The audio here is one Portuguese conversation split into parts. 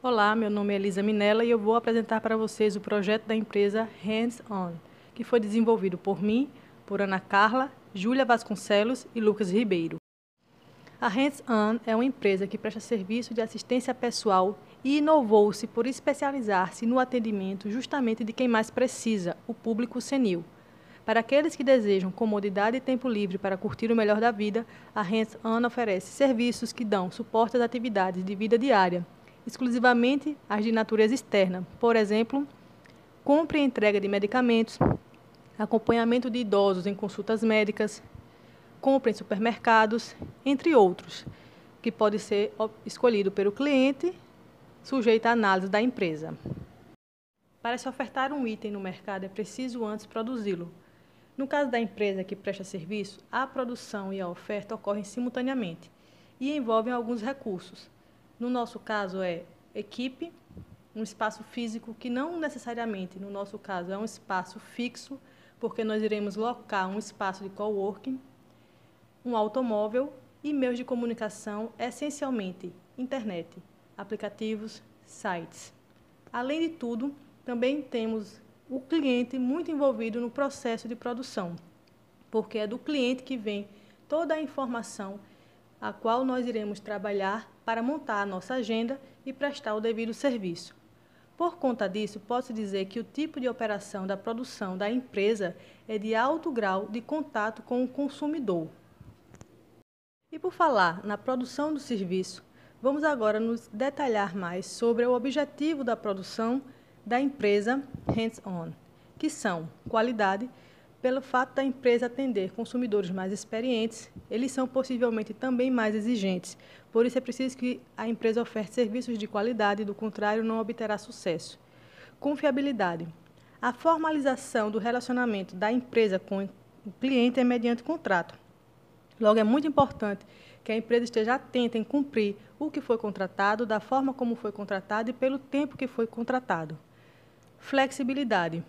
Olá, meu nome é Elisa Minella e eu vou apresentar para vocês o projeto da empresa Hands On, que foi desenvolvido por mim, por Ana Carla, Júlia Vasconcelos e Lucas Ribeiro. A Hands On é uma empresa que presta serviço de assistência pessoal e inovou-se por especializar-se no atendimento justamente de quem mais precisa, o público senil. Para aqueles que desejam comodidade e tempo livre para curtir o melhor da vida, a Hands On oferece serviços que dão suporte às atividades de vida diária, exclusivamente as de natureza externa, por exemplo, compra e entrega de medicamentos, acompanhamento de idosos em consultas médicas, compra em supermercados, entre outros, que pode ser escolhido pelo cliente, sujeito à análise da empresa. Para se ofertar um item no mercado, é preciso antes produzi-lo. No caso da empresa que presta serviço, a produção e a oferta ocorrem simultaneamente e envolvem alguns recursos. No nosso caso é equipe, um espaço físico que não necessariamente, no nosso caso, é um espaço fixo, porque nós iremos locar um espaço de coworking, um automóvel e meios de comunicação, essencialmente internet, aplicativos, sites. Além de tudo, também temos o cliente muito envolvido no processo de produção, porque é do cliente que vem toda a informação a qual nós iremos trabalhar para montar a nossa agenda e prestar o devido serviço. Por conta disso, posso dizer que o tipo de operação da produção da empresa é de alto grau de contato com o consumidor. E por falar na produção do serviço, vamos agora nos detalhar mais sobre o objetivo da produção da empresa hands-on, que são qualidade, pelo fato da empresa atender consumidores mais experientes, eles são possivelmente também mais exigentes. Por isso é preciso que a empresa oferte serviços de qualidade, do contrário, não obterá sucesso. Confiabilidade. A formalização do relacionamento da empresa com o cliente é mediante contrato. Logo, é muito importante que a empresa esteja atenta em cumprir o que foi contratado, da forma como foi contratado e pelo tempo que foi contratado. Flexibilidade.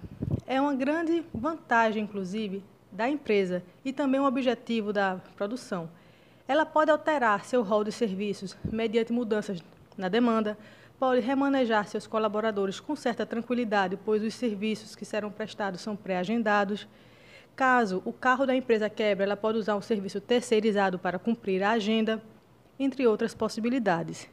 É uma grande vantagem, inclusive, da empresa e também um objetivo da produção. Ela pode alterar seu rol de serviços mediante mudanças na demanda, pode remanejar seus colaboradores com certa tranquilidade, pois os serviços que serão prestados são pré-agendados. Caso o carro da empresa quebre, ela pode usar um serviço terceirizado para cumprir a agenda, entre outras possibilidades.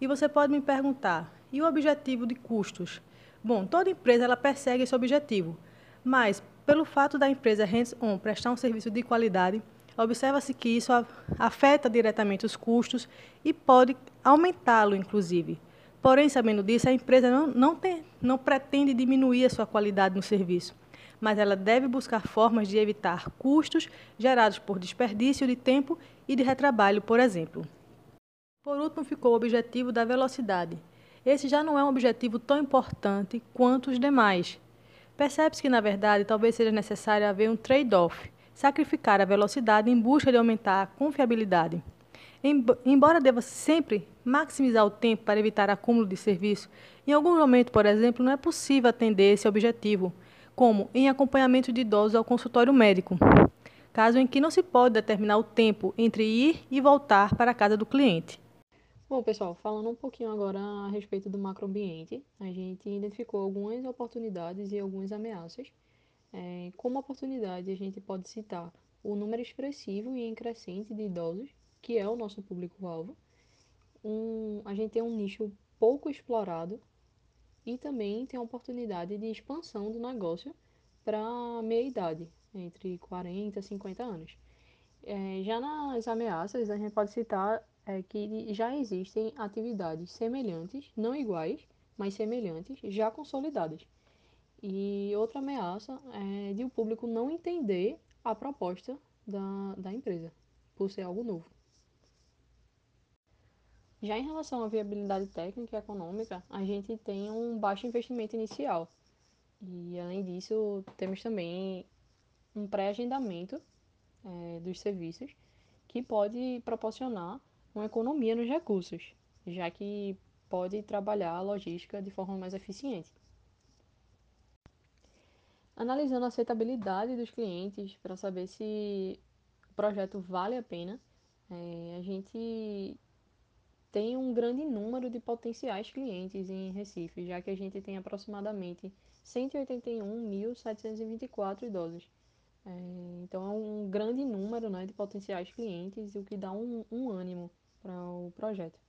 E você pode me perguntar: e o objetivo de custos? Bom, toda empresa ela persegue esse objetivo, mas pelo fato da empresa hands-on prestar um serviço de qualidade, observa-se que isso afeta diretamente os custos e pode aumentá-lo, inclusive. Porém, sabendo disso, a empresa não, não, tem, não pretende diminuir a sua qualidade no serviço, mas ela deve buscar formas de evitar custos gerados por desperdício de tempo e de retrabalho, por exemplo. Por último, ficou o objetivo da velocidade esse já não é um objetivo tão importante quanto os demais. Percebe-se que, na verdade, talvez seja necessário haver um trade-off, sacrificar a velocidade em busca de aumentar a confiabilidade. Embora deva sempre maximizar o tempo para evitar acúmulo de serviço, em algum momento, por exemplo, não é possível atender esse objetivo, como em acompanhamento de idosos ao consultório médico, caso em que não se pode determinar o tempo entre ir e voltar para a casa do cliente. Bom, pessoal, falando um pouquinho agora a respeito do macroambiente, a gente identificou algumas oportunidades e algumas ameaças. É, como oportunidade, a gente pode citar o número expressivo e em crescente de idosos, que é o nosso público-alvo. Um, a gente tem um nicho pouco explorado e também tem a oportunidade de expansão do negócio para meia-idade, entre 40 e 50 anos. É, já nas ameaças, a gente pode citar é que já existem atividades semelhantes, não iguais, mas semelhantes, já consolidadas. E outra ameaça é de o público não entender a proposta da, da empresa, por ser algo novo. Já em relação à viabilidade técnica e econômica, a gente tem um baixo investimento inicial. E além disso, temos também um pré-agendamento é, dos serviços que pode proporcionar uma economia nos recursos, já que pode trabalhar a logística de forma mais eficiente. Analisando a aceitabilidade dos clientes para saber se o projeto vale a pena, é, a gente tem um grande número de potenciais clientes em Recife, já que a gente tem aproximadamente 181.724 idosos. É, então é um grande número né, de potenciais clientes, o que dá um, um ânimo para o projeto.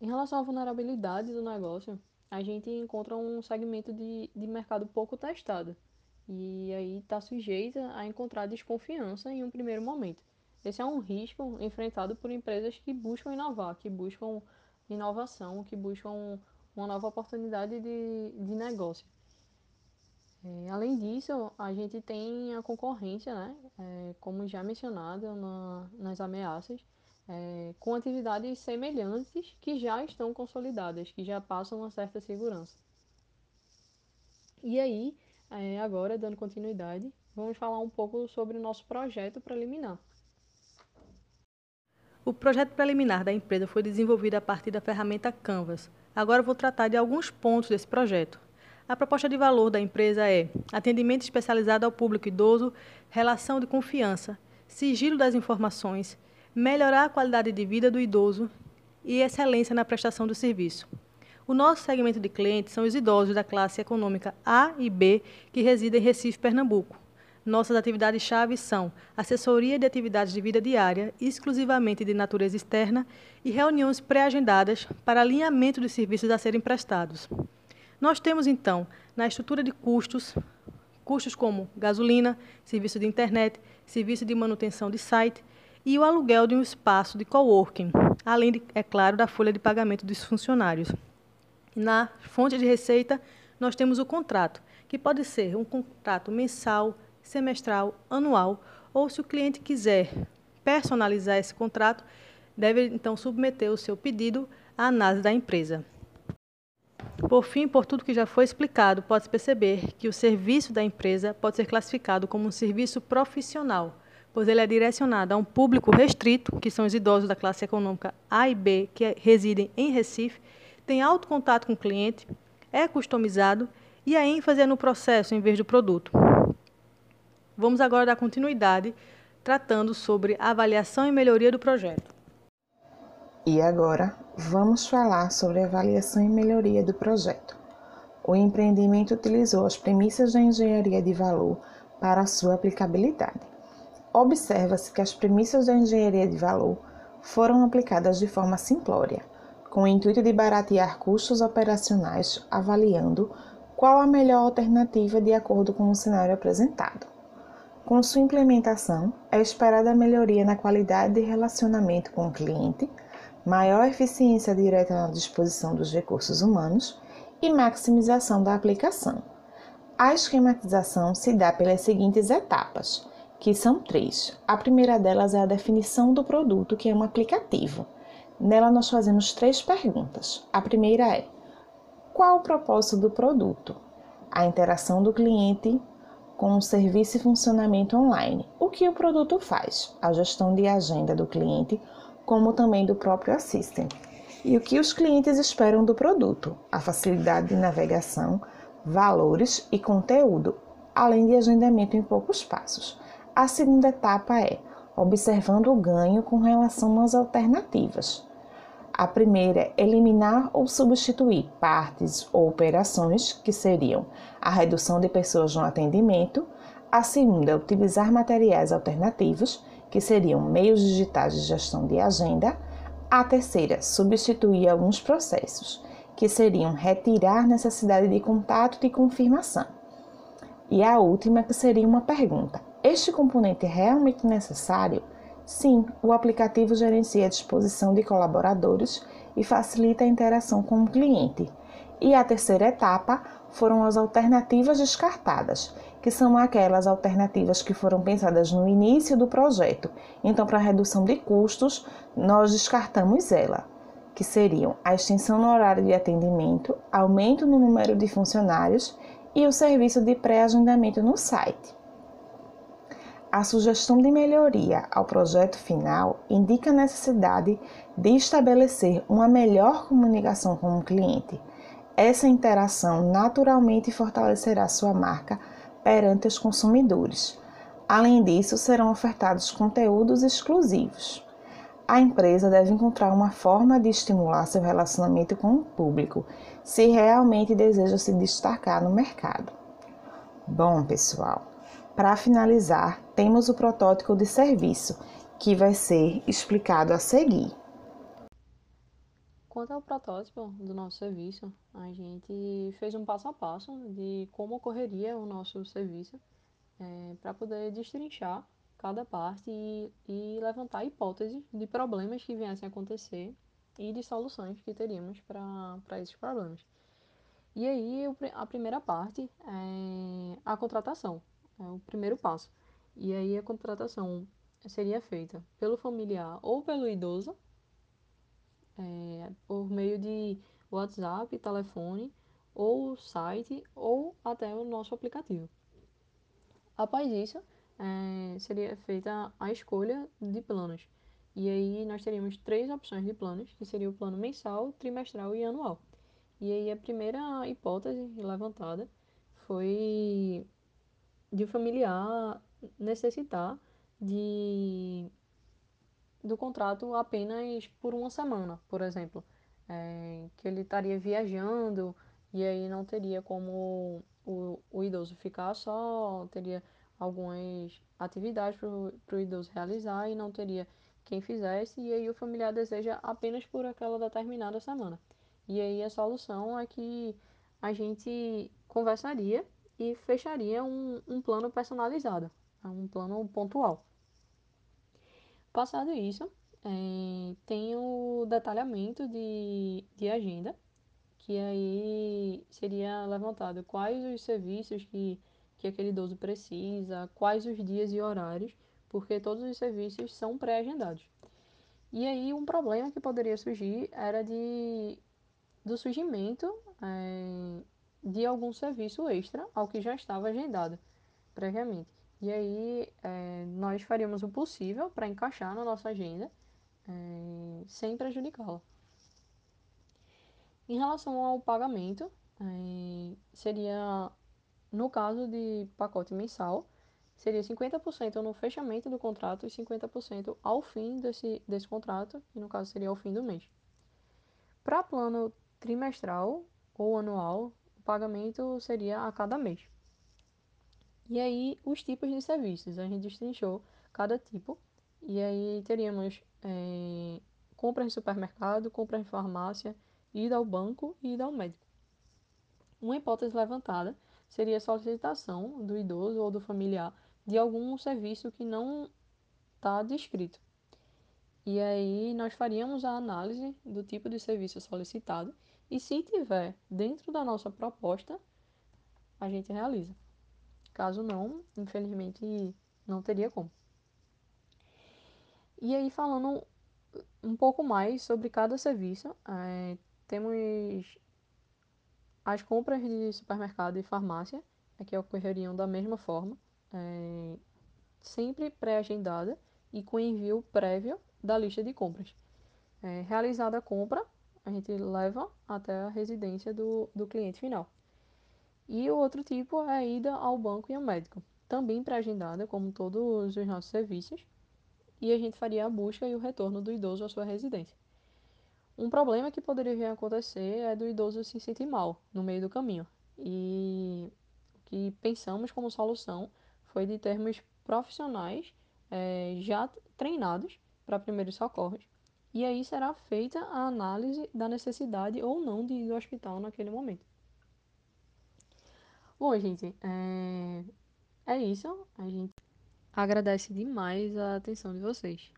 Em relação à vulnerabilidade do negócio, a gente encontra um segmento de, de mercado pouco testado e aí está sujeita a encontrar desconfiança em um primeiro momento. Esse é um risco enfrentado por empresas que buscam inovar, que buscam inovação, que buscam uma nova oportunidade de, de negócio. É, além disso, a gente tem a concorrência, né? É, como já mencionado na, nas ameaças, é, com atividades semelhantes que já estão consolidadas, que já passam uma certa segurança. E aí, é, agora, dando continuidade, vamos falar um pouco sobre o nosso projeto preliminar. O projeto preliminar da empresa foi desenvolvido a partir da ferramenta Canvas. Agora vou tratar de alguns pontos desse projeto. A proposta de valor da empresa é atendimento especializado ao público idoso, relação de confiança, sigilo das informações, melhorar a qualidade de vida do idoso e excelência na prestação do serviço. O nosso segmento de clientes são os idosos da classe econômica A e B que residem em Recife, Pernambuco. Nossas atividades-chave são assessoria de atividades de vida diária, exclusivamente de natureza externa, e reuniões pré-agendadas para alinhamento dos serviços a serem prestados. Nós temos, então, na estrutura de custos, custos como gasolina, serviço de internet, serviço de manutenção de site e o aluguel de um espaço de coworking, além, de, é claro, da folha de pagamento dos funcionários. Na fonte de receita, nós temos o contrato, que pode ser um contrato mensal, semestral, anual, ou se o cliente quiser personalizar esse contrato, deve então submeter o seu pedido à análise da empresa. Por fim, por tudo que já foi explicado, pode-se perceber que o serviço da empresa pode ser classificado como um serviço profissional, pois ele é direcionado a um público restrito, que são os idosos da classe econômica A e B, que residem em Recife, tem alto contato com o cliente, é customizado e a ênfase é no processo em vez do produto. Vamos agora dar continuidade tratando sobre avaliação e melhoria do projeto. E agora, vamos falar sobre avaliação e melhoria do projeto. O empreendimento utilizou as premissas da engenharia de valor para sua aplicabilidade. Observa-se que as premissas da engenharia de valor foram aplicadas de forma simplória, com o intuito de baratear custos operacionais, avaliando qual a melhor alternativa de acordo com o cenário apresentado. Com sua implementação, é esperada melhoria na qualidade de relacionamento com o cliente, maior eficiência direta na disposição dos recursos humanos e maximização da aplicação. A esquematização se dá pelas seguintes etapas que são três. A primeira delas é a definição do produto, que é um aplicativo. Nela nós fazemos três perguntas. A primeira é: qual o propósito do produto? A interação do cliente com o serviço e funcionamento online. O que o produto faz? A gestão de agenda do cliente, como também do próprio assistant. E o que os clientes esperam do produto? A facilidade de navegação, valores e conteúdo, além de agendamento em poucos passos. A segunda etapa é observando o ganho com relação às alternativas. A primeira é eliminar ou substituir partes ou operações, que seriam a redução de pessoas no atendimento. A segunda é utilizar materiais alternativos, que seriam meios digitais de gestão de agenda. A terceira, substituir alguns processos, que seriam retirar necessidade de contato de confirmação. E a última, que seria uma pergunta: este componente é realmente necessário? Sim, o aplicativo gerencia a disposição de colaboradores e facilita a interação com o cliente. E a terceira etapa foram as alternativas descartadas, que são aquelas alternativas que foram pensadas no início do projeto. Então, para redução de custos, nós descartamos ela, que seriam a extensão no horário de atendimento, aumento no número de funcionários e o serviço de pré-agendamento no site. A sugestão de melhoria ao projeto final indica a necessidade de estabelecer uma melhor comunicação com o cliente. Essa interação naturalmente fortalecerá sua marca perante os consumidores. Além disso, serão ofertados conteúdos exclusivos. a empresa deve encontrar uma forma de estimular seu relacionamento com o público, se realmente deseja se destacar no mercado. Bom, pessoal, para finalizar, temos o protótipo de serviço, que vai ser explicado a seguir. Quanto ao protótipo do nosso serviço, a gente fez um passo a passo de como ocorreria o nosso serviço é, para poder destrinchar cada parte e, e levantar hipóteses de problemas que viessem a acontecer e de soluções que teríamos para esses problemas. E aí, a primeira parte é a contratação, é o primeiro passo. E aí, a contratação seria feita pelo familiar ou pelo idoso, é, por meio de WhatsApp, telefone, ou site, ou até o nosso aplicativo. Após isso, é, seria feita a escolha de planos. E aí nós teríamos três opções de planos, que seria o plano mensal, trimestral e anual. E aí a primeira hipótese levantada foi de o familiar necessitar de do contrato apenas por uma semana, por exemplo, é, que ele estaria viajando e aí não teria como o, o idoso ficar só, teria algumas atividades para o idoso realizar e não teria quem fizesse, e aí o familiar deseja apenas por aquela determinada semana. E aí a solução é que a gente conversaria e fecharia um, um plano personalizado, um plano pontual. Passado isso, é, tem o detalhamento de, de agenda, que aí seria levantado quais os serviços que, que aquele idoso precisa, quais os dias e horários, porque todos os serviços são pré-agendados. E aí um problema que poderia surgir era de do surgimento é, de algum serviço extra ao que já estava agendado previamente. E aí é, nós faríamos o possível para encaixar na nossa agenda é, sem prejudicá-la. Em relação ao pagamento, é, seria, no caso de pacote mensal, seria 50% no fechamento do contrato e 50% ao fim desse, desse contrato, que no caso seria ao fim do mês. Para plano trimestral ou anual, pagamento seria a cada mês. E aí, os tipos de serviços, a gente destrinchou cada tipo, e aí teríamos é, compras em supermercado, compras em farmácia, ida ao banco e ida ao médico. Uma hipótese levantada seria a solicitação do idoso ou do familiar de algum serviço que não está descrito. E aí nós faríamos a análise do tipo de serviço solicitado e se tiver dentro da nossa proposta, a gente realiza. Caso não, infelizmente não teria como. E aí falando um pouco mais sobre cada serviço, é, temos as compras de supermercado e farmácia, que ocorreriam da mesma forma, é, sempre pré-agendada e com envio prévio da lista de compras. É, realizada a compra, a gente leva até a residência do, do cliente final. E o outro tipo é a ida ao banco e ao médico, também pré-agendada, como todos os nossos serviços, e a gente faria a busca e o retorno do idoso à sua residência. Um problema que poderia vir a acontecer é do idoso se sentir mal no meio do caminho. E o que pensamos como solução foi de termos profissionais é, já treinados para primeiros socorros e aí será feita a análise da necessidade ou não de ir ao hospital naquele momento. Bom, gente, é, é isso. A gente agradece demais a atenção de vocês.